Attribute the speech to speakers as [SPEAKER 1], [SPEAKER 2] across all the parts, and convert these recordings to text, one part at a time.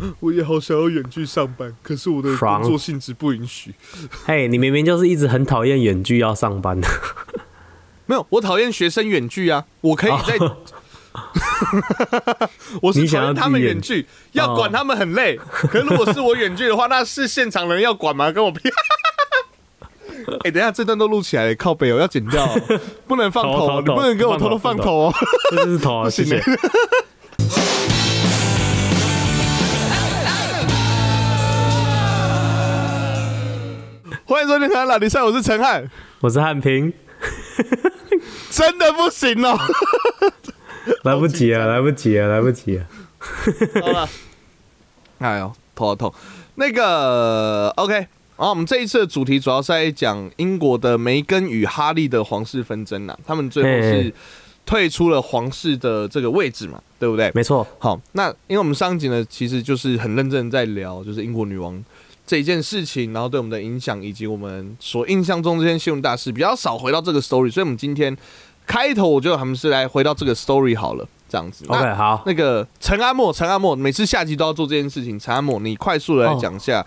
[SPEAKER 1] 我也好想要远距上班，可是我的工作性质不允许。
[SPEAKER 2] 嘿，你明明就是一直很讨厌远距要上班的。
[SPEAKER 1] 没有，我讨厌学生远距啊，我可以在。我是
[SPEAKER 2] 你想要
[SPEAKER 1] 他们
[SPEAKER 2] 远
[SPEAKER 1] 远距，要管他们很累。可是如果是我远距的话，那是现场人要管吗？跟我屁！哎、等一下这段都录起来了，靠背哦，要剪掉、哦，不能放头你不能给我偷偷放头哦。
[SPEAKER 2] 这就是头啊，谢谢。
[SPEAKER 1] 欢迎收听《台湾老迪赛》，我是陈汉，
[SPEAKER 2] 我是汉平，
[SPEAKER 1] 真的不行哦。
[SPEAKER 2] 来不及了，来不及了，来不及了。
[SPEAKER 1] 好了，哎呦，头好痛。那个 OK，然后我们这一次的主题主要是在讲英国的梅根与哈利的皇室纷争啊，他们最后是退出了皇室的这个位置嘛，对不对？
[SPEAKER 2] 没错，
[SPEAKER 1] 好，那因为我们上集呢，其实就是很认真地在聊，就是英国女王这一件事情，然后对我们的影响，以及我们所印象中这件新闻大事，比较少回到这个 story，所以我们今天开头我觉得我们是来回到这个 story 好了，这样子。
[SPEAKER 2] OK，好，
[SPEAKER 1] 那个陈阿莫，陈阿莫，每次下集都要做这件事情。陈阿莫，你快速的来讲一下，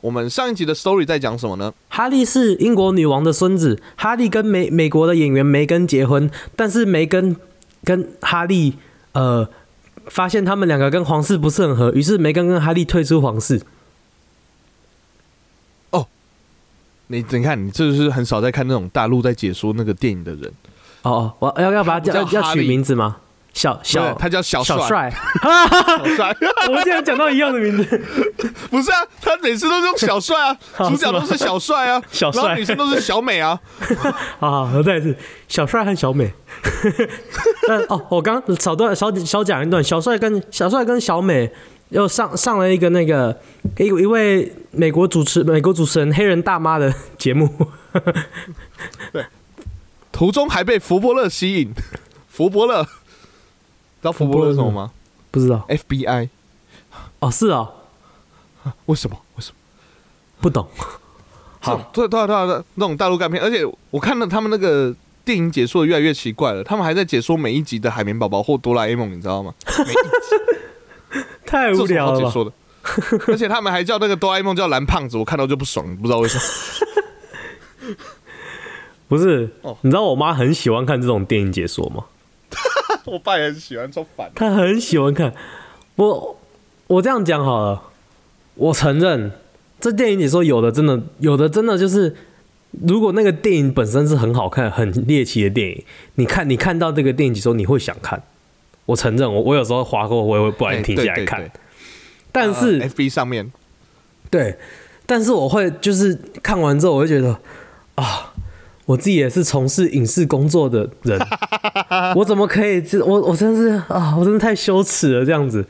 [SPEAKER 1] 我们上一集的 story 在讲什么呢？
[SPEAKER 2] 哈利是英国女王的孙子，哈利跟美美国的演员梅根结婚，但是梅根跟哈利呃发现他们两个跟皇室不是很合，于是梅根跟哈利退出皇室。
[SPEAKER 1] 你你看，你这就是很少在看那种大陆在解说那个电影的人。
[SPEAKER 2] 哦哦，我要要把它叫要取
[SPEAKER 1] 他叫哈利
[SPEAKER 2] 名字吗？小小
[SPEAKER 1] 他叫小
[SPEAKER 2] 小
[SPEAKER 1] 帅，
[SPEAKER 2] 帅，
[SPEAKER 1] 小帅，
[SPEAKER 2] 我们竟然讲到一样的名字。
[SPEAKER 1] 不是啊，他每次都是用小帅啊，
[SPEAKER 2] 哦
[SPEAKER 1] 主角都是小帅啊，
[SPEAKER 2] 小帅
[SPEAKER 1] 然后女生都是小美啊。
[SPEAKER 2] 好好，我再一次，小帅和小美。但哦，我刚少段少少讲一段，小帅跟小帅跟小美又上上了一个那个一一位美国主持美国主持人黑人大妈的节目。
[SPEAKER 1] 对途中还被福伯勒吸引，福伯勒，知道福伯勒是什么吗
[SPEAKER 2] 不知道
[SPEAKER 1] ？FBI，
[SPEAKER 2] 哦，是哦，
[SPEAKER 1] 为什么？为什么？
[SPEAKER 2] 不懂。
[SPEAKER 1] 好，对对对对，那种大陆干片，而且我看到他们那个电影解说的越来越奇怪了，他们还在解说每一集的海绵宝宝或哆啦 A 梦，你知道吗？每一集
[SPEAKER 2] 太无聊了。
[SPEAKER 1] 而且他们还叫那个哆啦 A 梦叫蓝胖子，我看到就不爽，不知道为什么。
[SPEAKER 2] 不是
[SPEAKER 1] 哦，
[SPEAKER 2] 你知道我妈很喜欢看这种电影解说吗？
[SPEAKER 1] 我爸也很喜欢，超烦。
[SPEAKER 2] 他很喜欢看。我我这样讲好了，我承认这电影解说有的真的有的真的就是，如果那个电影本身是很好看、很猎奇的电影，你看你看到这个电影解说，你会想看。我承认，我我有时候划过，我也会不然停下来看。但是、
[SPEAKER 1] 呃 FB 上面，
[SPEAKER 2] 对，但是我会就是看完之后，我会觉得啊，我自己也是从事影视工作的人，我怎么可以这我我真是啊，我真的太羞耻了，这样子，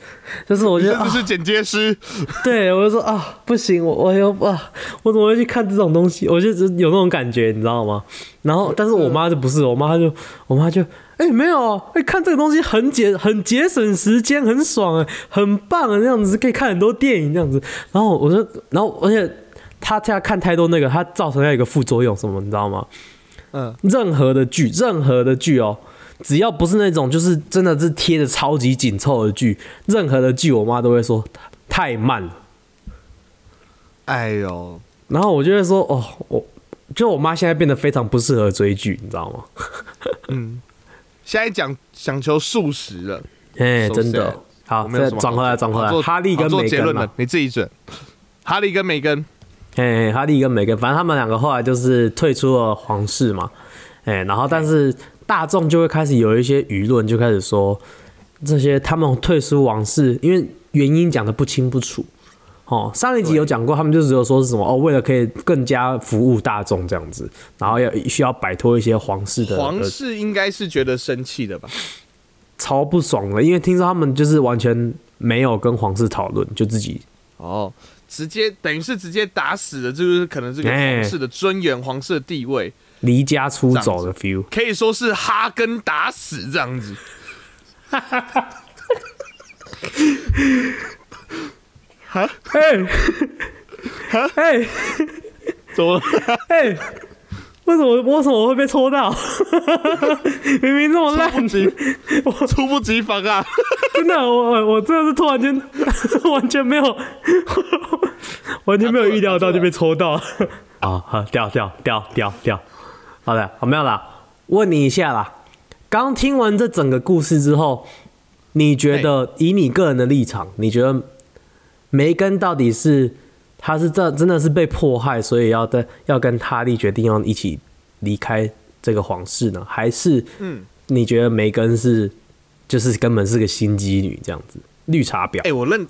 [SPEAKER 2] 就是我觉得啊，
[SPEAKER 1] 甚至是剪接师，
[SPEAKER 2] 对我就说啊，不行，我我又啊，我怎么会去看这种东西？我就有那种感觉，你知道吗？然后，但是我妈就不是，我妈就我妈就。哎、没有，哎、看这个东西很节很节省时间，很爽哎，很棒啊，这样子可以看很多电影这样子。然后我说，然后而且他现在看太多那个，他造成了一个副作用什么，你知道吗？
[SPEAKER 1] 嗯，
[SPEAKER 2] 任何的剧，任何的剧哦，只要不是那种就是真的是贴的超级紧凑的剧，任何的剧我妈都会说太慢了。
[SPEAKER 1] 哎呦，
[SPEAKER 2] 然后我就会说哦，我就我妈现在变得非常不适合追剧，你知道吗？
[SPEAKER 1] 嗯，现在讲讲求素食了，
[SPEAKER 2] 哎、真的。好，
[SPEAKER 1] 我没有什么
[SPEAKER 2] 再转回来，转回来，哈利跟梅根
[SPEAKER 1] 了，，你自己准。哈利跟梅根，
[SPEAKER 2] 哎，哈利跟梅根，反正他们两个后来就是退出了皇室嘛，哎，然后但是大众就会开始有一些舆论就开始说，这些他们退出王室，因为原因讲的不清不楚。哦，上一集有讲过，他们就只有说是什么哦，为了可以更加服务大众这样子，然后要需要摆脱一些皇室的
[SPEAKER 1] 皇室应该是觉得生气的吧？
[SPEAKER 2] 超不爽的，因为听说他们就是完全没有跟皇室讨论，就自己
[SPEAKER 1] 哦，直接等于是直接打死了，就是可能这个
[SPEAKER 2] 哎
[SPEAKER 1] 皇室的尊严、皇室的地位，
[SPEAKER 2] 离家出走的 feel。
[SPEAKER 1] 可以说是哈根打死这样子。
[SPEAKER 2] 哎，哎
[SPEAKER 1] 怎么了？
[SPEAKER 2] 哎，为什么为什么我会被戳到？明明这么烂，
[SPEAKER 1] 猝不及猝不及防啊！
[SPEAKER 2] 真的，我我我真的是突然间 完全没有，完全没有预料到就被抽到。啊，好，掉掉掉掉掉，好的，好没有啦。问你一下啦，刚听完这整个故事之后，你觉得以你个人的立场，你觉得梅根到底是他是这真的是被迫害，所以要跟要跟哈利决定要一起离开这个皇室呢，还是
[SPEAKER 1] 嗯，
[SPEAKER 2] 你觉得梅根是就是根本是个心机女这样子，绿茶婊。
[SPEAKER 1] 哎、？我认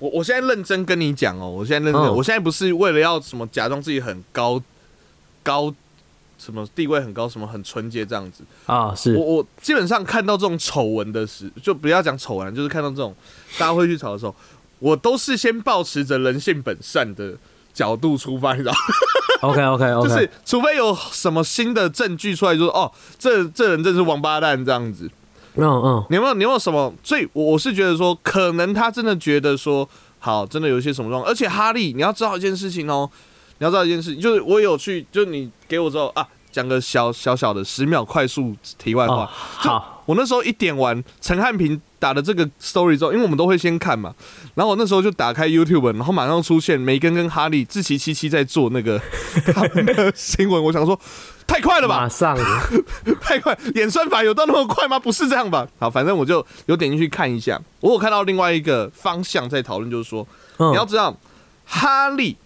[SPEAKER 1] 我我现在认真跟你讲哦，我现在认真，
[SPEAKER 2] 嗯。
[SPEAKER 1] 我现在不是为了要什么假装自己很高高什么地位很高，什么很纯洁这样子。
[SPEAKER 2] 啊，是。
[SPEAKER 1] 我我基本上看到这种丑闻的时，就不要讲丑闻，就是看到这种大家会去吵的时候，我都是先保持着人性本善的角度出发，你知道吗
[SPEAKER 2] ，OK OK
[SPEAKER 1] 就
[SPEAKER 2] OK，就
[SPEAKER 1] 是除非有什么新的证据出来，就说哦，这这人真是王八蛋这样子。
[SPEAKER 2] 嗯嗯
[SPEAKER 1] 你有没有你有没有什么？所以我我是觉得说，可能他真的觉得说，好，真的有一些什么状况。而且哈利，你要知道一件事情哦，你要知道一件事情，就是我有去，就是你给我之后啊，讲个小小小的十秒快速题外话。
[SPEAKER 2] 哦好，
[SPEAKER 1] 我那时候一点完陈汉平打了这个 story 之后，因为我们都会先看嘛，然后我那时候就打开 YouTube，然后马上出现梅根跟哈利自齐七七在做那个 他们的新闻，我想说太快了吧？
[SPEAKER 2] 马，上。
[SPEAKER 1] 太快，演算法有到那么快吗？不是这样吧？好，反正我就有点进去看一下，我有看到另外一个方向在讨论，就是说，
[SPEAKER 2] 嗯。
[SPEAKER 1] 你要知道，哈利，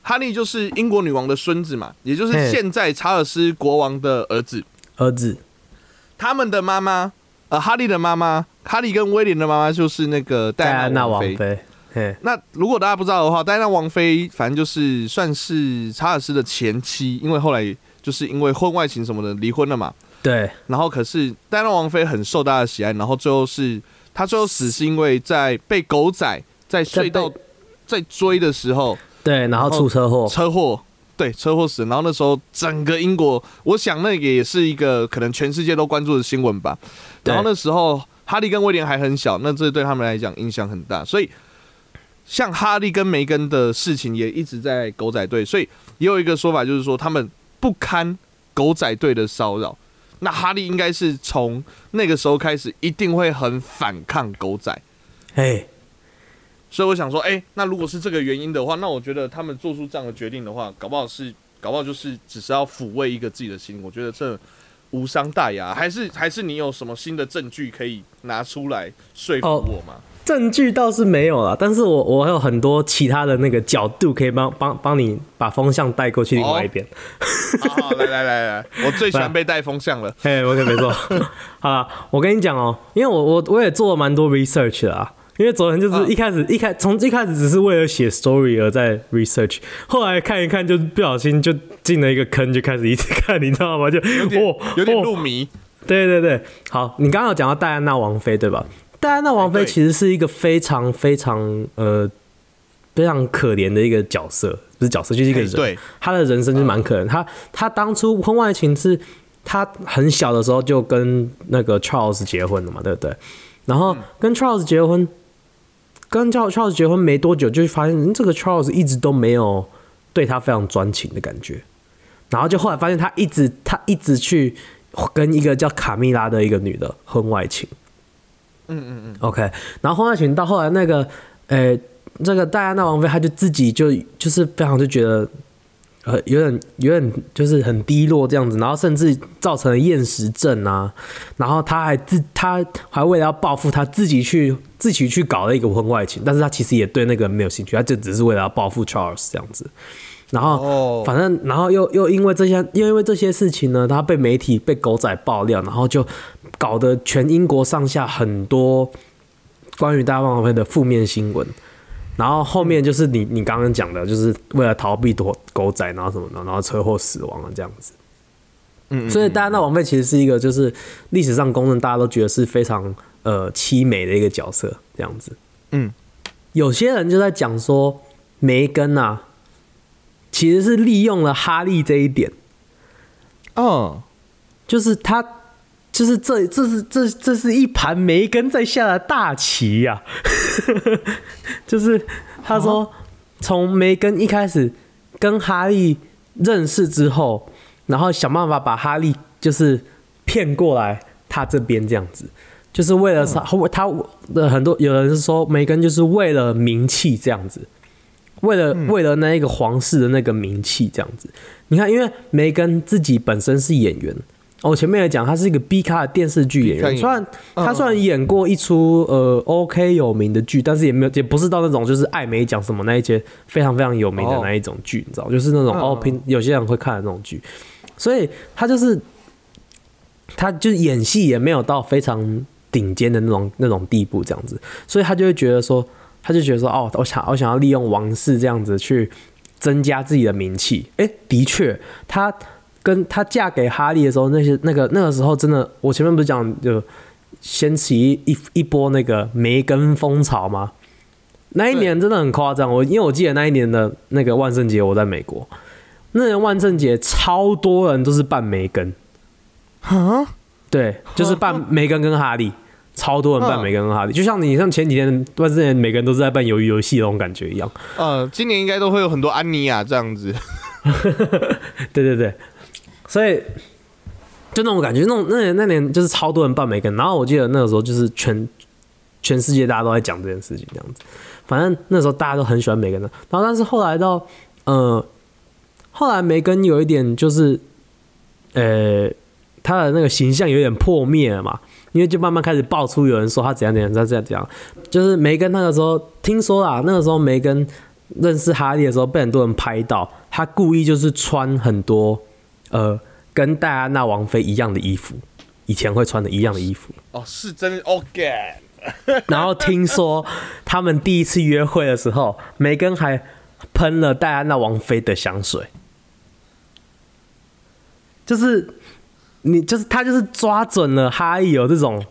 [SPEAKER 1] 哈利就是英国女王的孙子嘛，也就是现在查尔斯国王的儿子。
[SPEAKER 2] 儿子。
[SPEAKER 1] 他们的妈妈，呃，哈利的妈妈，哈利跟威廉的妈妈就是那个戴
[SPEAKER 2] 戴安娜
[SPEAKER 1] 王妃。那如果大家不知道的话，戴安娜王妃反正就是算是查尔斯的前妻，因为后来就是因为婚外情什么的离婚了嘛。
[SPEAKER 2] 对，
[SPEAKER 1] 然后可是戴安娜王妃很受大家的喜爱，然后最后是她最后死是因为在被狗仔在隧道在追的时候
[SPEAKER 2] 对，然后出车祸，
[SPEAKER 1] 车祸，对车祸死，然后那时候整个英国，我想那个也是一个可能全世界都关注的新闻吧。然后那时候哈利跟威廉还很小，那这对他们来讲影响很大，所以像哈利跟梅根的事情也一直在狗仔队，所以也有一个说法就是说他们不堪狗仔队的骚扰。那哈利应该是从那个时候开始，一定会很反抗狗仔。
[SPEAKER 2] 哎，
[SPEAKER 1] 所以我想说，哎、那如果是这个原因的话，那我觉得他们做出这样的决定的话，搞不好是，搞不好就是只是要抚慰一个自己的心。我觉得这无伤大雅，还是还是你有什么新的证据可以拿出来说服
[SPEAKER 2] 哦
[SPEAKER 1] 我吗？
[SPEAKER 2] 证据倒是没有了，但是我我有很多其他的那个角度可以帮帮帮你把风向带过去另外一边。
[SPEAKER 1] 好好，来来来来，我最喜欢被带风向了。
[SPEAKER 2] 嘿，我可没错。好了，我跟你讲哦、因为我我我也做了蛮多 research 的啊。因为昨天就是
[SPEAKER 1] 嗯
[SPEAKER 2] 一开始、一开从一开始只是为了写 story 而在 research，后来看一看就不小心就进了一个坑，就开始一直看，你知道吗？就
[SPEAKER 1] 有点
[SPEAKER 2] 哦
[SPEAKER 1] 有点
[SPEAKER 2] 哦
[SPEAKER 1] 入迷，
[SPEAKER 2] 对对对，好，你刚刚有讲到戴安娜王妃对吧？戴安娜王妃其实是一个非常非常呃非常可怜的一个角色，不是角色，就是一个人。
[SPEAKER 1] 哎对，
[SPEAKER 2] 他的人生就蛮可怜。她她当初婚外情是她很小的时候就跟那个 Charles 结婚了嘛，对不对？然后跟 Charles 结婚，跟 Charles Charles 结婚没多久，就发现嗯这个 Charles 一直都没有对他非常专情的感觉。然后就后来发现他一直他一直去跟一个叫卡蜜拉的一个女的婚外情。
[SPEAKER 1] 嗯嗯嗯
[SPEAKER 2] ，OK，然后婚外情到后来那个，呃，这个戴安娜王妃，她就自己就就是非常就觉得，呃，有点有点就是很低落这样子，然后甚至造成了厌食症啊，然后他还自他还为了要报复，他自己去自己去搞了一个婚外情，但是他其实也对那个人没有兴趣，他就只是为了要报复 Charles 这样子，然后。
[SPEAKER 1] 哦，
[SPEAKER 2] 反正，然后又又因为这些，又因为这些事情呢，他被媒体被狗仔爆料，然后就搞得全英国上下很多关于戴安娜王妃的负面新闻。然后后面就是你你刚刚讲的，就是为了逃避躲狗仔，然后什么的，然后车祸死亡了这样子。
[SPEAKER 1] 嗯，嗯
[SPEAKER 2] 所以大家那王菲其实是一个就是历史上公认大家都觉得是非常呃凄美的一个角色，这样子。
[SPEAKER 1] 嗯，
[SPEAKER 2] 有些人就在讲说梅根啊，其实是利用了哈利这一点。
[SPEAKER 1] 哦，
[SPEAKER 2] 就是他，就是这这是这这是一盘梅根在下的大棋呀、就是他说，从梅根一开始跟哈利认识之后，然后想办法把哈利就是骗过来他这边这样子，就是为了他他的很多有人是说梅根就是为了名气这样子，为了为了那一个皇室的那个名气这样子。你看，因为梅根自己本身是演员，我前面也讲，他是一个 B 咖的电视剧演员，虽然他虽然演过一出呃 OK 有名的剧，但是也没有也不是到那种就是艾美奖什么那一些非常非常有名的
[SPEAKER 1] 哦
[SPEAKER 2] 那一种剧，你知道，就是那种
[SPEAKER 1] 嗯
[SPEAKER 2] 哦平有些人会看的那种剧，所以他就是他就是演戏也没有到非常顶尖的那种那种地步这样子，所以他就会觉得说，他就觉得说，哦，我想我想要利用王室这样子去增加自己的名气。诶，的确，他跟她嫁给哈利的时候，那些那个那个时候真的，我前面不是讲就掀起一一波那个梅根风潮吗？那一年真的很夸张，我因为我记得那一年的那个万圣节我在美国，那年万圣节超多人都是扮梅根。
[SPEAKER 1] 啊，
[SPEAKER 2] 对，就是扮梅根跟哈利，超多人扮
[SPEAKER 1] 嗯
[SPEAKER 2] 梅根跟哈利，就像你像前几天万圣节每个人都是在扮鱿鱼游戏那种感觉一样。
[SPEAKER 1] 呃，今年应该都会有很多安妮亚这样子。
[SPEAKER 2] 对 对对，所以就那种感觉，那种那年那年就是超多人扮梅根，然后我记得那个时候就是全全世界大家都在讲这件事情这样子，反正那时候大家都很喜欢梅根的，然后但是后来到呃，后来梅根有一点就是呃，他的那个形象有点破灭了嘛。因为就慢慢开始爆出有人说他怎样怎样，他这样这样，就是梅根那个时候听说啦，那个时候梅根认识哈利的时候被很多人拍到，他故意就是穿很多呃跟戴安娜王妃一样的衣服，以前会穿的一样的衣服。
[SPEAKER 1] 哦，是真的，OK。
[SPEAKER 2] 然后听说他们第一次约会的时候，梅根还喷了戴安娜王妃的香水，就是你就是他就是抓准了哈利有这种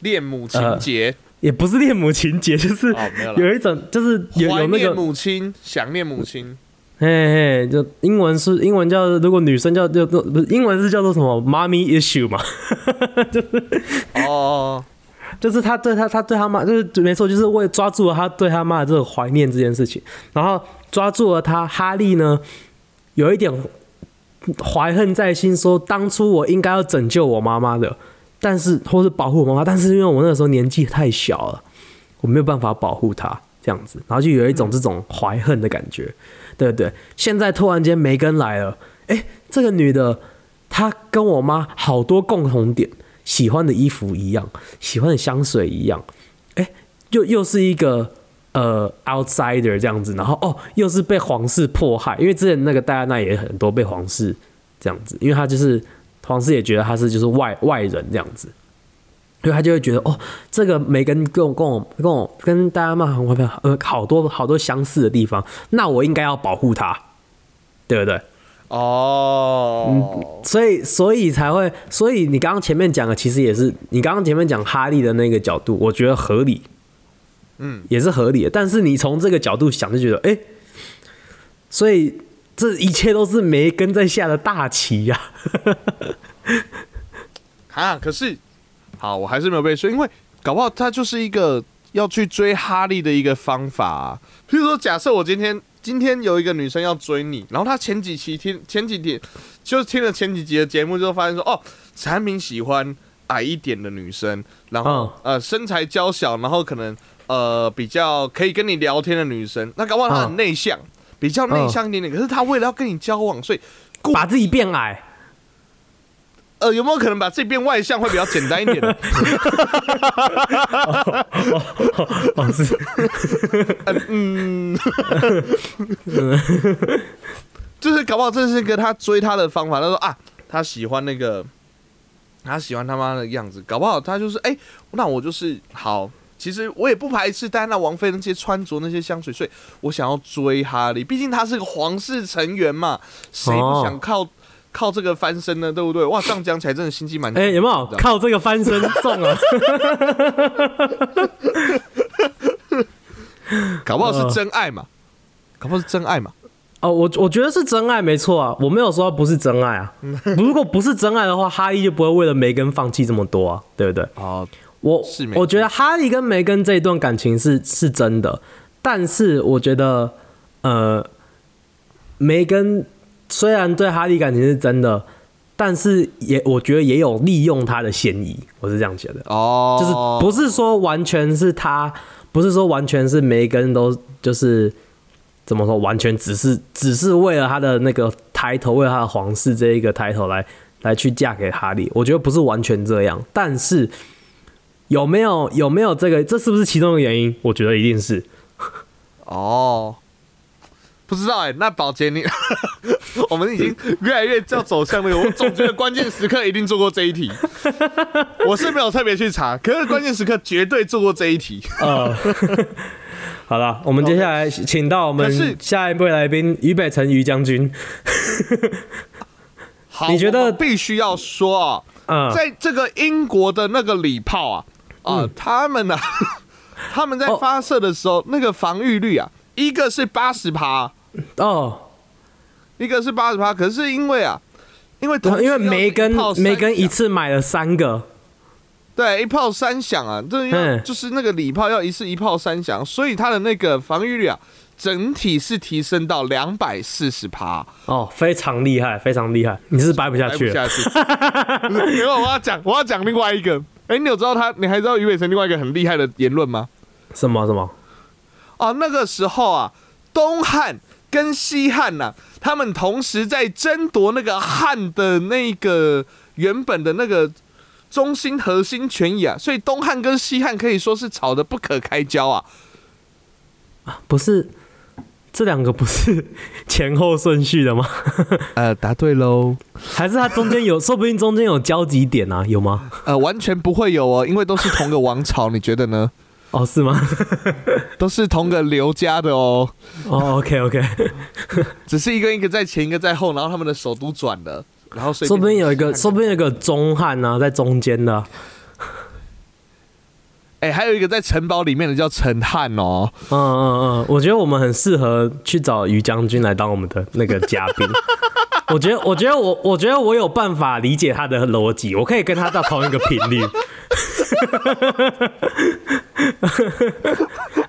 [SPEAKER 1] 恋母情节，
[SPEAKER 2] 也不是恋母情节，就是
[SPEAKER 1] 有
[SPEAKER 2] 一种就是有有那个
[SPEAKER 1] 母亲，想念母亲。
[SPEAKER 2] 嘿嘿，就英文是英文叫如果女生叫就就不是英文是叫做什么？Mommy issue 嘛，
[SPEAKER 1] 哦，
[SPEAKER 2] 就是他对他他对他妈就是没错，就是为抓住了他对他妈的这个怀念这件事情，然后抓住了他哈利呢有一点怀恨在心，说当初我应该要拯救我妈妈的，但是或是保护我妈妈，但是因为我那个时候年纪太小了，我没有办法保护她这样子，然后就有一种这种怀恨的感觉，对对？现在突然间梅根来了，哎，这个女的她跟我妈好多共同点。喜欢的衣服一样，喜欢的香水一样，哎，又又是一个呃 outsider 这样子，然后哦，又是被皇室迫害，因为之前那个戴安娜也很多被皇室这样子，因为她就是皇室也觉得她是就是外外人这样子，所以他就会觉得哦，这个梅根跟我跟我跟我跟戴安娜很呃好多好多相似的地方，那我应该要保护他，对不对？
[SPEAKER 1] 哦，
[SPEAKER 2] 所以，所以才会，所以你刚刚前面讲的，其实也是你刚刚前面讲哈利的那个角度，我觉得合理，
[SPEAKER 1] 嗯，
[SPEAKER 2] 也是合理的。但是你从这个角度想，就觉得，哎、所以这一切都是梅根在下的大棋呀、
[SPEAKER 1] 啊，可是好，我还是没有被说，因为搞不好他就是一个要去追哈利的一个方法、啊。譬如说，假设我今天今天有一个女生要追你，然后她前几期听前几天就是听了前几集的节目，就发现说，哦，产品喜欢矮一点的女生，然后、呃身材娇小，然后可能呃比较可以跟你聊天的女生，那搞不好她很
[SPEAKER 2] 嗯
[SPEAKER 1] 内向，比较内向一点点，可是她为了要跟你交往，所以
[SPEAKER 2] 把自己变矮。
[SPEAKER 1] 呃有没有可能把自己变外向会比较简单一点呢？
[SPEAKER 2] 哦，是，
[SPEAKER 1] 嗯，就是搞不好这是一个他追他的方法。他说啊，他喜欢那个，他喜欢他妈的样子，搞不好他就是哎、那我就是好。其实我也不排斥戴安娜王妃那些穿着那些香水，所以我想要追哈利，毕竟他是个皇室成员嘛，谁不想靠、靠这个翻身呢？对不对？哇，这样讲起来真的心机蛮……
[SPEAKER 2] 哎、有没有靠这个翻身中了？
[SPEAKER 1] 搞不好是真爱嘛？搞不好是真爱嘛？
[SPEAKER 2] 哦，我我觉得是真爱，没错啊，我没有说不是真爱啊。如果不是真爱的话，哈利就不会为了梅根放弃这么多啊，对不对？
[SPEAKER 1] 哦，
[SPEAKER 2] 我我觉得哈利跟梅根这一段感情是是真的，但是我觉得呃，梅根虽然对哈利感情是真的，但是也我觉得也有利用他的嫌疑，我是这样觉得。
[SPEAKER 1] 哦，
[SPEAKER 2] 就是不是说完全是他，不是说完全是梅根都就是怎么说，完全只是只是为了他的那个抬头，为了他的皇室这一个抬头来来去嫁给哈利。我觉得不是完全这样，但是有没有有没有这个，这是不是其中的原因？我觉得一定是。
[SPEAKER 1] 哦，不知道哎、那宝洁你，我们已经越来越要走向那个，我总觉得关键时刻一定做过这一题。我是没有特别去查，可是关键时刻绝对做过这一题。
[SPEAKER 2] 呃，好了，我们接下来请到我们下一位来宾于北辰于将军。
[SPEAKER 1] 好，
[SPEAKER 2] 你觉得
[SPEAKER 1] 必须要说啊，
[SPEAKER 2] 嗯，
[SPEAKER 1] 在这个英国的那个礼炮啊，啊、他们呢、他们在
[SPEAKER 2] 哦
[SPEAKER 1] 发射的时候，那个防御率啊，一个是八十趴，
[SPEAKER 2] 哦，
[SPEAKER 1] 一个是八十趴，可是因为啊，因为
[SPEAKER 2] 因为
[SPEAKER 1] 要是
[SPEAKER 2] 梅根
[SPEAKER 1] 一炮三
[SPEAKER 2] 梅根一次买了三个，
[SPEAKER 1] 对，一炮三响啊，这要
[SPEAKER 2] 嗯
[SPEAKER 1] 就是那个礼炮要一次一炮三响，所以它的那个防御率啊，整体是提升到两百四十趴，
[SPEAKER 2] 哦，非常厉害，非常厉害，你是掰不下去了。
[SPEAKER 1] 因为我要讲，我要讲另外一个。哎、你有知道他？你还知道于伟成另外一个很厉害的言论吗？
[SPEAKER 2] 什么什么？
[SPEAKER 1] 哦，那个时候啊，东汉跟西汉呐、他们同时在争夺那个汉的那个原本的那个中心核心权益啊，所以东汉跟西汉可以说是吵得不可开交啊。
[SPEAKER 2] 不是这两个不是 前后顺序的吗？
[SPEAKER 1] 呃，答对喽。
[SPEAKER 2] 还是它中间有，说不定中间有交集点啊？有吗？
[SPEAKER 1] 呃，完全不会有哦，因为都是同个王朝，你觉得呢？
[SPEAKER 2] 哦，是吗？
[SPEAKER 1] 都是同个刘家的哦，
[SPEAKER 2] 哦，OK OK，
[SPEAKER 1] 只是一个一个在前，一个在后，然后他们的手都转了，然后
[SPEAKER 2] 说不定有一个，说不定有一个中汉呢、在中间的。
[SPEAKER 1] 哎、还有一个在城堡里面的叫陈汉哦。
[SPEAKER 2] 嗯嗯嗯，我觉得我们很适合去找于将军来当我们的那个嘉宾。我觉得，我觉得我，我觉得我有办法理解他的逻辑，我可以跟他到同一个频率。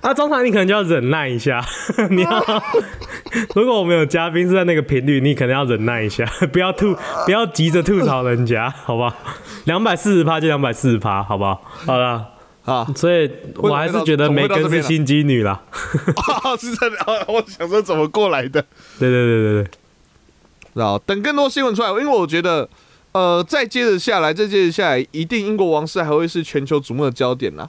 [SPEAKER 2] 啊，中场你可能就要忍耐一下，你要，如果我们有嘉宾是在那个频率，你可能要忍耐一下，不要吐，不要急着吐槽人家，好不好？两百四十趴就两百四十趴，好不好？好了，
[SPEAKER 1] 啊，
[SPEAKER 2] 所以我还是觉得梅根是心机女啦。
[SPEAKER 1] 啊，是真的，哦我想说怎么过来的。
[SPEAKER 2] 对对对对对，
[SPEAKER 1] 然后等更多新闻出来，因为我觉得，呃，再接着下来，再接着下来，一定英国王室还会是全球瞩目的焦点啦。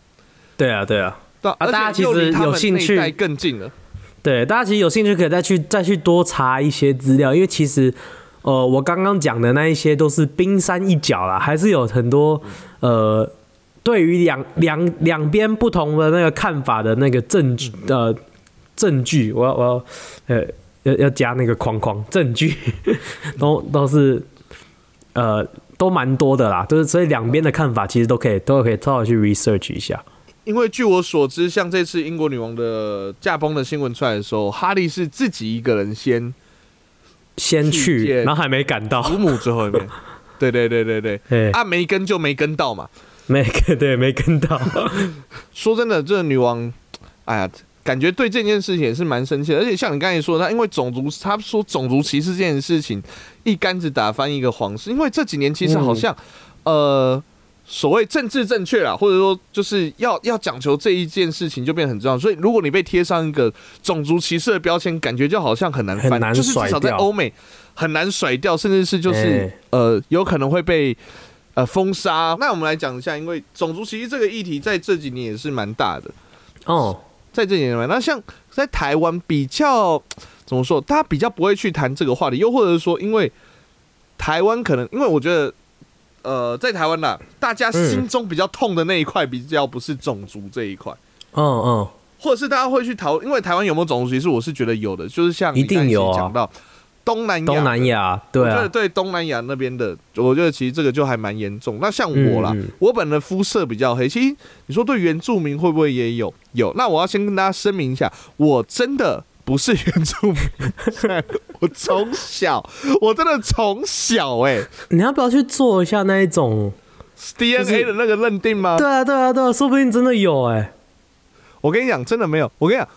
[SPEAKER 2] 对啊对啊。大家其实有兴趣
[SPEAKER 1] 更近了。
[SPEAKER 2] 对，大家其实有兴趣可以再去再去多查一些资料，因为其实呃，我刚刚讲的那一些都是冰山一角啦，还是有很多呃，对于两两两边不同的那个看法的那个证据呃证据，我要我要呃要要加那个框框证据，都都是呃都蛮多的啦，就是所以两边的看法其实都可以都可以稍微去 research 一下。
[SPEAKER 1] 因为据我所知，像这次英国女王的驾崩的新闻出来的时候，哈利是自己一个人先
[SPEAKER 2] 先去，然后还没赶到，
[SPEAKER 1] 祖母最后一面。对对对对对，
[SPEAKER 2] 哎，
[SPEAKER 1] 啊，没跟就没跟到嘛。
[SPEAKER 2] 没跟对没跟到，
[SPEAKER 1] 说真的，这个女王，哎呀，感觉对这件事情也是蛮生气的。而且像你刚才说的，她因为种族，他说种族歧视这件事情，一竿子打翻一个皇室。因为这几年其实好像，呃，所谓政治正确啦，或者说就是要要讲求这一件事情就变得很重要。所以如果你被贴上一个种族歧视的标签，感觉就好像很难翻，就是至少在欧美很难甩掉，甚至是就是、
[SPEAKER 2] 哎
[SPEAKER 1] 呃有可能会被。呃，封杀。那我们来讲一下，因为种族歧视这个议题在这几年也是蛮大的。
[SPEAKER 2] 哦，
[SPEAKER 1] 在这几年来，那像在台湾比较怎么说，大家比较不会去谈这个话题，又或者是说，因为台湾可能，因为我觉得，呃，在台湾啦，大家心中比较痛的那一块，比较不是种族这一块。
[SPEAKER 2] 嗯嗯，
[SPEAKER 1] 或者是大家会去讨，因为台湾有没有种族歧视，我是觉得有的，就是像你
[SPEAKER 2] 一定有
[SPEAKER 1] 讲到东南亚，
[SPEAKER 2] 东南亚对啊
[SPEAKER 1] 我觉得，对东南亚那边的，我觉得其实这个就还蛮严重。那像我啦，我本人肤色比较黑，其实你说对原住民会不会也有？有。那我要先跟大家声明一下，我真的不是原住民，我从小，我真的从小哎、
[SPEAKER 2] 你要不要去做一下那一种
[SPEAKER 1] ？DNA 的那个认定吗？
[SPEAKER 2] 对啊对啊对啊，说不定真的有哎、
[SPEAKER 1] 我跟你讲，真的没有。我跟你讲，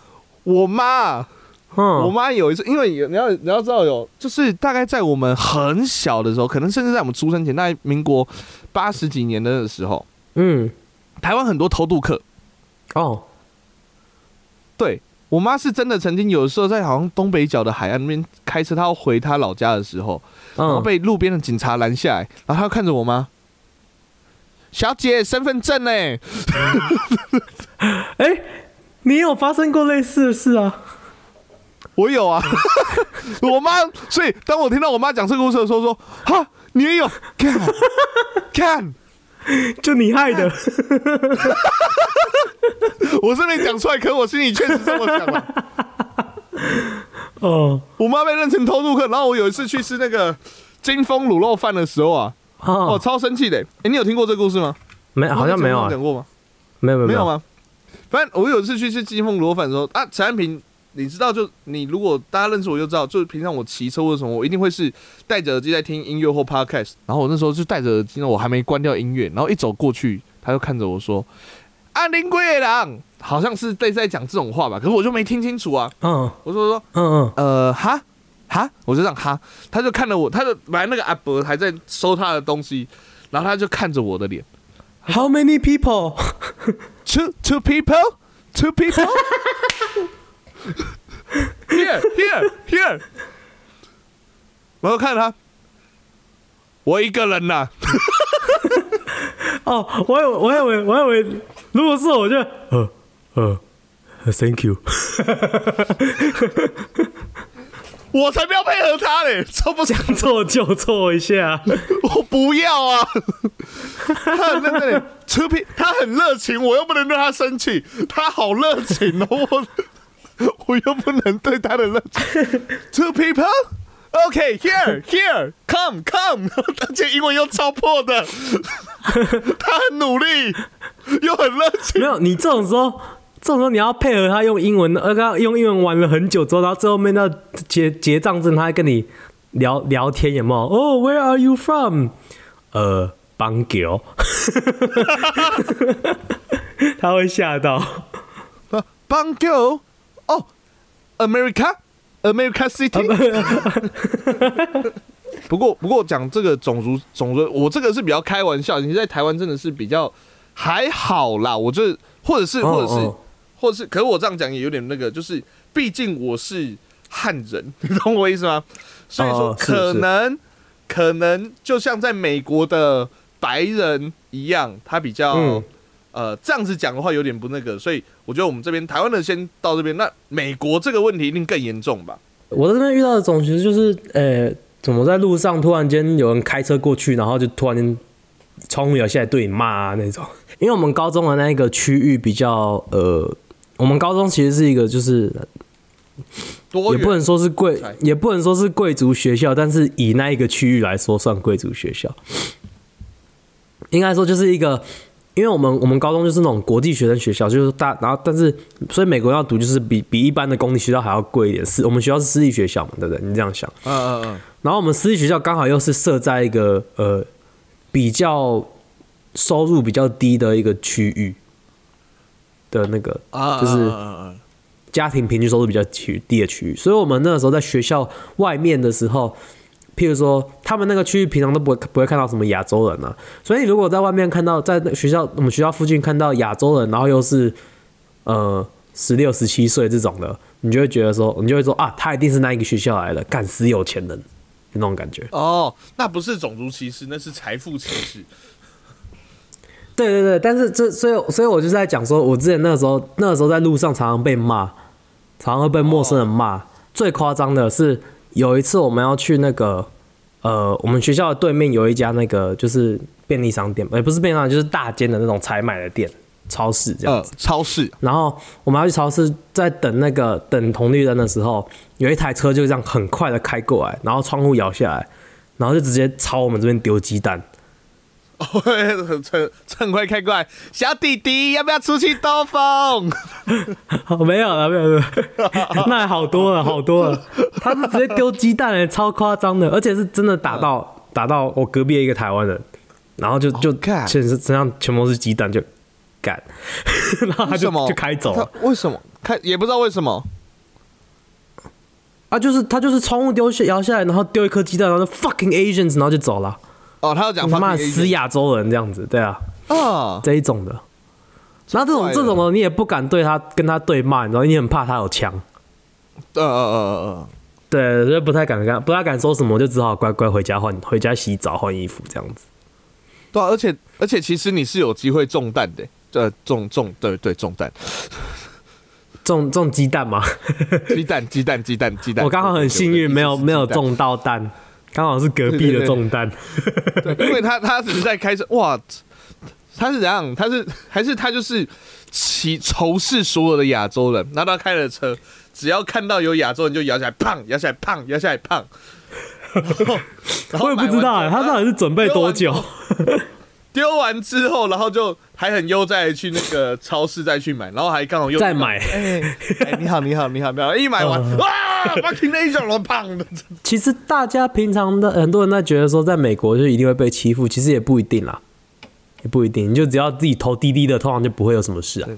[SPEAKER 1] 我妈，
[SPEAKER 2] 嗯，
[SPEAKER 1] 我妈有一次，因为有你要你要知道有，就是大概在我们很小的时候，可能甚至在我们出生前，大概民国八十几年的时候，
[SPEAKER 2] 嗯，
[SPEAKER 1] 台湾很多偷渡客。
[SPEAKER 2] 哦，
[SPEAKER 1] 对我妈是真的曾经有时候在好像东北角的海岸那边开车，她要回她老家的时候，然后
[SPEAKER 2] 嗯，
[SPEAKER 1] 被路边的警察拦下来，然后她看着我妈，小姐身份证呢？
[SPEAKER 2] 哎、你有发生过类似的事啊？
[SPEAKER 1] 我有啊，我妈，所以当我听到我妈讲这个故事的时候，说哈，你也有看看。
[SPEAKER 2] 就你害的，
[SPEAKER 1] 我是没讲出来，可我心里确实这么想的。
[SPEAKER 2] 哦，
[SPEAKER 1] 我妈被认成偷渡客，然后我有一次去吃那个金丰卤肉饭的时候啊，哦，
[SPEAKER 2] 哦，
[SPEAKER 1] 超生气的。哎、你有听过这个故事吗？
[SPEAKER 2] 没，好像没有
[SPEAKER 1] 讲过吗？
[SPEAKER 2] 没有没有
[SPEAKER 1] 没有？吗？反正我有一次去吃金丰卤肉饭的时候啊，陈安平，你知道就你如果大家认识我就知道，就是平常我骑车或者什么，我一定会是戴着耳机在听音乐或 podcast，然后我那时候就戴着耳机呢，我还没关掉音乐，然后一走过去，他就看着我说：“安林贵郎。”好像是在在讲这种话吧，可是我就没听清楚啊。
[SPEAKER 2] 嗯。
[SPEAKER 1] 我说说，
[SPEAKER 2] 嗯嗯，
[SPEAKER 1] 呃，哈？哈，我就这样哈，他就看着我，他就本来那个阿伯还在收他的东西，然后他就看着我的脸。
[SPEAKER 2] How many people？，two
[SPEAKER 1] two people two people here here here，然后看他，我一个人呐、
[SPEAKER 2] 哦，我以为我以为我以为，如果是我就呃呃，Thank you。
[SPEAKER 1] 我才不要配合他嘞，这不是
[SPEAKER 2] 将错就做一下。
[SPEAKER 1] 我不要啊！他很认真的，出品他很热情，我又不能让他生气，他好热情哦，我我又不能对他的热情。Two people, OK, here, here, come, come，而且英文又超破的，他很努力，又很热情
[SPEAKER 2] 没。有，你这种时候，这种时候你要配合他用英文，呃，跟他用英文玩了很久之后，然后最后面到结结账证，他还跟你聊聊天，有没有？哦、w h e r e are you from？呃，邦九，他会吓到。
[SPEAKER 1] Bang girl，哦，America，America City。不过，不过讲这个种族种族，我这个是比较开玩笑。你在台湾真的是比较还好啦，我这或者是或者是
[SPEAKER 2] 哦
[SPEAKER 1] 或者是，可是我这样讲也有点那个，就是毕竟我是汉人，你懂我意思吗？所以说可能可能就像在美国的白人一样，他比较、
[SPEAKER 2] 嗯
[SPEAKER 1] 呃这样子讲的话有点不那个，所以我觉得我们这边台湾的先到这边，那美国这个问题一定更严重吧？
[SPEAKER 2] 我在这边遇到的种族就是，呃、怎么在路上突然间有人开车过去，然后就突然间窗户摇下来对你骂啊那种。因为我们高中的那一个区域比较，呃，我们高中其实是一个就是也不能说是贵，也不能说是贵族学校，但是以那一个区域来说，算贵族学校。应该说就是一个，因为我们我们高中就是那种国际学生学校，就是大，然后但是所以美国要读就是比比一般的公立学校还要贵一点。私我们学校是私立学校嘛，对不对？你这样想。
[SPEAKER 1] 嗯嗯嗯，
[SPEAKER 2] 然后我们私立学校刚好又是设在一个呃比较收入比较低的一个区域的那个
[SPEAKER 1] 啊，
[SPEAKER 2] 就是家庭平均收入比较区低的区域，所以我们那个时候在学校外面的时候，譬如说他们那个区域平常都不会不会看到什么亚洲人啊，所以你如果在外面看到在学校我们学校附近看到亚洲人，然后又是呃十六十七岁这种的，你就会觉得说，你就会说啊，他一定是那一个学校来的，干死有钱人那种感觉。
[SPEAKER 1] 哦，那不是种族歧视，那是财富歧视。
[SPEAKER 2] 对对对，但是这所以所以我就在讲说，我之前那个时候那个时候在路上常常被骂，常常会被陌生人骂。最夸张的是有一次我们要去那个呃，我们学校的对面有一家那个就是便利商店，也、不是便利商店，就是大间的那种采买的店，超市这样
[SPEAKER 1] 呃，超市
[SPEAKER 2] 然后我们要去超市，在等那个等红绿灯的时候，有一台车就这样很快的开过来，然后窗户摇下来，然后就直接朝我们这边丢鸡蛋。
[SPEAKER 1] 哦，趁趁快开过来，小弟弟要不要出去兜风？
[SPEAKER 2] 没有了，没有了，那还好多了，好多了。他是直接丢鸡蛋、欸，超夸张的，而且是真的打到打到我隔壁的一个台湾人，然后就就全身身上全部都是鸡蛋，就干，然后他就就开走了。
[SPEAKER 1] 为什么开也不知道为什么。
[SPEAKER 2] 啊，就是他就是窗户丢下摇下来，然后丢一颗鸡蛋，然后就 fucking Asians，然后就走了。
[SPEAKER 1] 哦，他要讲
[SPEAKER 2] 他妈
[SPEAKER 1] fucking
[SPEAKER 2] 的死亚洲人这样子，对啊，
[SPEAKER 1] 啊，
[SPEAKER 2] 这一种的。然后这种这种的你也不敢对他跟他对骂，你知道，你很怕他有枪，
[SPEAKER 1] 呃呃呃呃
[SPEAKER 2] 对，所以不太敢跟不太敢说什么，就只好乖乖回家换回家洗澡换衣服这样子。
[SPEAKER 1] 对啊，而且而且其实你是有机会中弹的，呃，中中对对中弹，
[SPEAKER 2] 中中鸡蛋吗，
[SPEAKER 1] 鸡蛋鸡蛋鸡蛋鸡蛋，
[SPEAKER 2] 我刚好很幸运，没有没有
[SPEAKER 1] 中。
[SPEAKER 2] 中到蛋，刚好是隔壁的中弹。
[SPEAKER 1] 对，因为他他只是在开车，哇，他是怎样？他是还是他就是其仇视所有的亚洲人，然后他开了车，只要看到有亚洲人就摇起来，胖，摇起来，胖，摇起来，砰。然后然后
[SPEAKER 2] 我也不知道他到底是准备多久？
[SPEAKER 1] 丢完之后，然后就还很悠哉地去那个超市再去买，然后还刚好又
[SPEAKER 2] 再买
[SPEAKER 1] 哎、哎你好，你好，你好，你好，一买完，哇，fucking Asian 了，胖的，
[SPEAKER 2] 其实大家平常的很多人在觉得说，在美国就一定会被欺负，其实也不一定啦，也不一定。你就只要自己头低低的，通常就不会有什么事啊。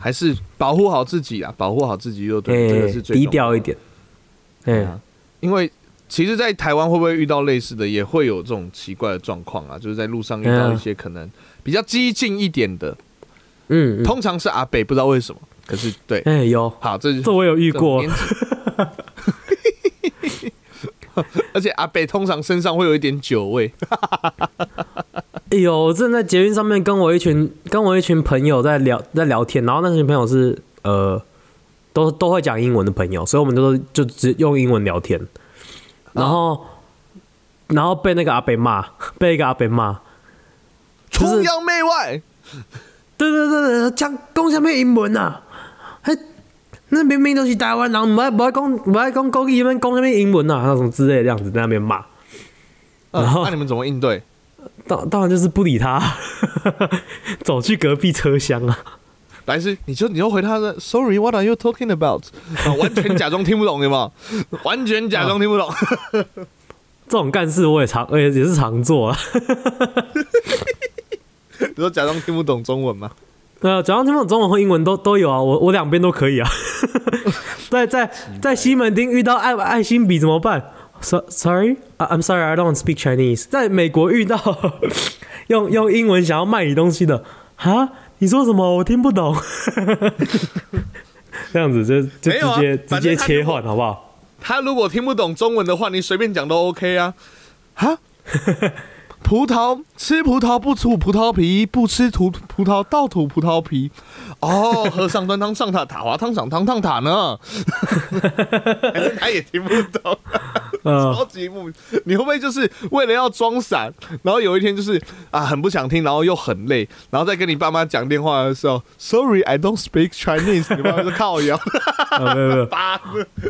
[SPEAKER 1] 还是保护好自己啊，保护好自己就对，这
[SPEAKER 2] 哎
[SPEAKER 1] 个是最
[SPEAKER 2] 低调一点。哎、
[SPEAKER 1] 啊因为其实，在台湾会不会遇到类似的，也会有这种奇怪的状况啊？就是在路上遇到一些可能比较激进一点的，
[SPEAKER 2] 嗯，嗯。
[SPEAKER 1] 通常是阿北，不知道为什么。可是对，
[SPEAKER 2] 哎、有，
[SPEAKER 1] 好，这
[SPEAKER 2] 这我有遇过。
[SPEAKER 1] 而且阿北通常身上会有一点酒味，
[SPEAKER 2] 哎呦，我正在捷运上面跟我一群跟我一群朋友在聊在聊天，然后那群朋友是呃都都会讲英文的朋友，所以我们都就只用英文聊天，然后、然后被那个阿北骂，被一个阿北骂，就是
[SPEAKER 1] 崇洋媚外。
[SPEAKER 2] 对对对对，讲讲什么英文啊？嘿，那明明都是台湾人，不爱不爱讲不爱讲国语，那边讲什么英文啊？那种之类的这样子在那边骂，然后
[SPEAKER 1] 那你们怎么应对？
[SPEAKER 2] 当当然就是不理他，走去隔壁车厢啊。
[SPEAKER 1] 来是，你就你就回他的，Sorry，what are you talking about？完全假装听不懂，有没有？完全假装听不懂。
[SPEAKER 2] 这种干事我也常，我也也是常做啊。
[SPEAKER 1] 你说假装听不懂中文吗？
[SPEAKER 2] 呃，假装听不懂中文和英文都都有啊，我我两边都可以啊。在在在西门町遇到爱爱心笔怎么办？So sorry, I'm sorry, I don't speak Chinese。在美国遇到 用用英文想要卖你东西的，哈？你说什么？我听不懂。这样子就就直接、
[SPEAKER 1] 反
[SPEAKER 2] 直接切换好不好？
[SPEAKER 1] 他如果听不懂中文的话，你随便讲都 OK 啊。哈，葡萄吃葡萄不吐葡萄皮，不吃吐葡萄倒吐葡萄皮。哦，和尚端汤上塔，塔滑汤上汤烫塔呢。他 也听不懂，
[SPEAKER 2] 呃，
[SPEAKER 1] 超级莫名。你会不会就是为了要装傻，然后有一天就是啊很不想听，然后又很累，然后再跟你爸妈讲电话的时候，Sorry I don't speak Chinese，你爸妈就靠腰，
[SPEAKER 2] 呃没有没有，
[SPEAKER 1] 叭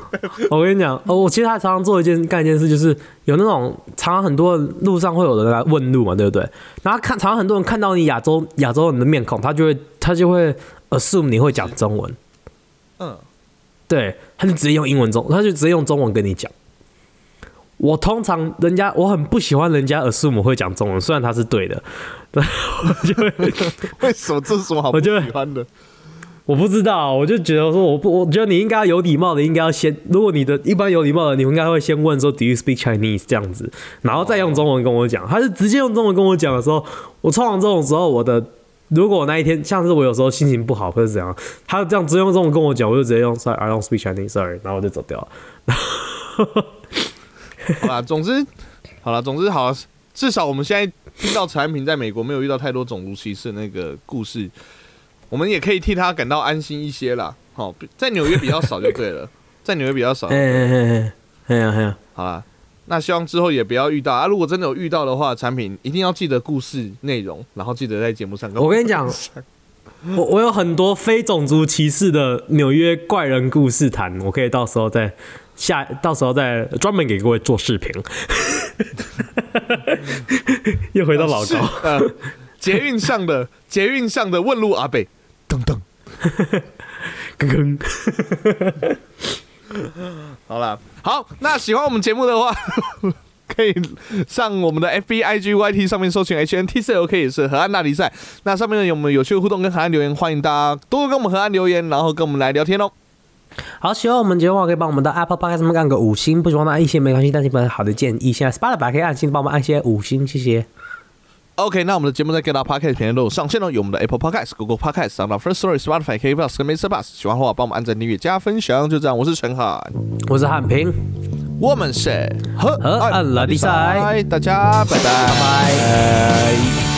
[SPEAKER 2] 我跟你讲，哦，我其实还常常做一件干一件事，就是有那种常常很多人路上会有人来问路嘛，对不对？然后看常常很多人看到你亚洲亚洲人的面孔，他就会他就会 assume 你会讲中文，
[SPEAKER 1] 嗯。
[SPEAKER 2] 对，他就直接用英文中，他就直接用中文跟你讲。我通常人家我很不喜欢人家 assume 我会讲中文，虽然他是对的，对，我就会
[SPEAKER 1] 为什么这是什么好不
[SPEAKER 2] 我就会
[SPEAKER 1] 喜欢的？
[SPEAKER 2] 我不知道，我就觉得说，我不，我觉得你应该有礼貌的，应该要先，如果你的一般有礼貌的，你应该会先问说 Do you speak Chinese 这样子，然后再用中文跟我讲。他是直接用中文跟我讲的时候，我通常这种时候，我的如果我那一天像是我有时候心情不好或者怎样，他这样直接用中文跟我讲，我就直接用 Sorry I don't speak Chinese，Sorry，然后我就走掉了。
[SPEAKER 1] 好啦，总之，好了，总之好啦，至少我们现在听到陈安平在美国没有遇到太多种族歧视的那个故事，我们也可以替他感到安心一些啦。好，在纽约比较少就对了，在纽约比较少
[SPEAKER 2] 哎。哎哎哎，哎呀哎呀，
[SPEAKER 1] 好啦，那希望之后也不要遇到啊。如果真的有遇到的话，产品一定要记得故事内容，然后记得在节目上跟
[SPEAKER 2] 我跟你讲，我我有很多非种族歧视的纽约怪人故事谈，我可以到时候再下，到时候再专门给各位做视频。又回到老
[SPEAKER 1] 是
[SPEAKER 2] 高，
[SPEAKER 1] 呃，捷运上的 捷运上的问路阿北，噔噔。
[SPEAKER 2] 噔噔。
[SPEAKER 1] 好了，好，那喜欢我们节目的话，可以上我们的 FB、IG、YT 上面搜寻 HNTCLK 也是河岸大比赛。那上面呢有我们有趣的互动跟河岸留言，欢迎大家多多跟我们河岸留言，然后跟我们来聊天哦。
[SPEAKER 2] 好，喜欢我们节目的话，可以帮我们到 Apple Podcast 上面按个五星，不喜欢按一星没关系，但是有好的建议，现在 Spotify 可以按星帮我们按些五星，谢谢。
[SPEAKER 1] OK，那我们的节目在各大 Podcast 平台都有上线了，有我们的 Apple Podcast、Google Podcast、s o n d First Story、Spotify、k Plus 跟 Mr. Bus。喜欢的话，帮我们按赞、订阅、加分享。就这样，我是陈涵，
[SPEAKER 2] 我是汉平，
[SPEAKER 1] 我们是河
[SPEAKER 2] 河岸拉力赛
[SPEAKER 1] 大家拜拜
[SPEAKER 2] 拜拜。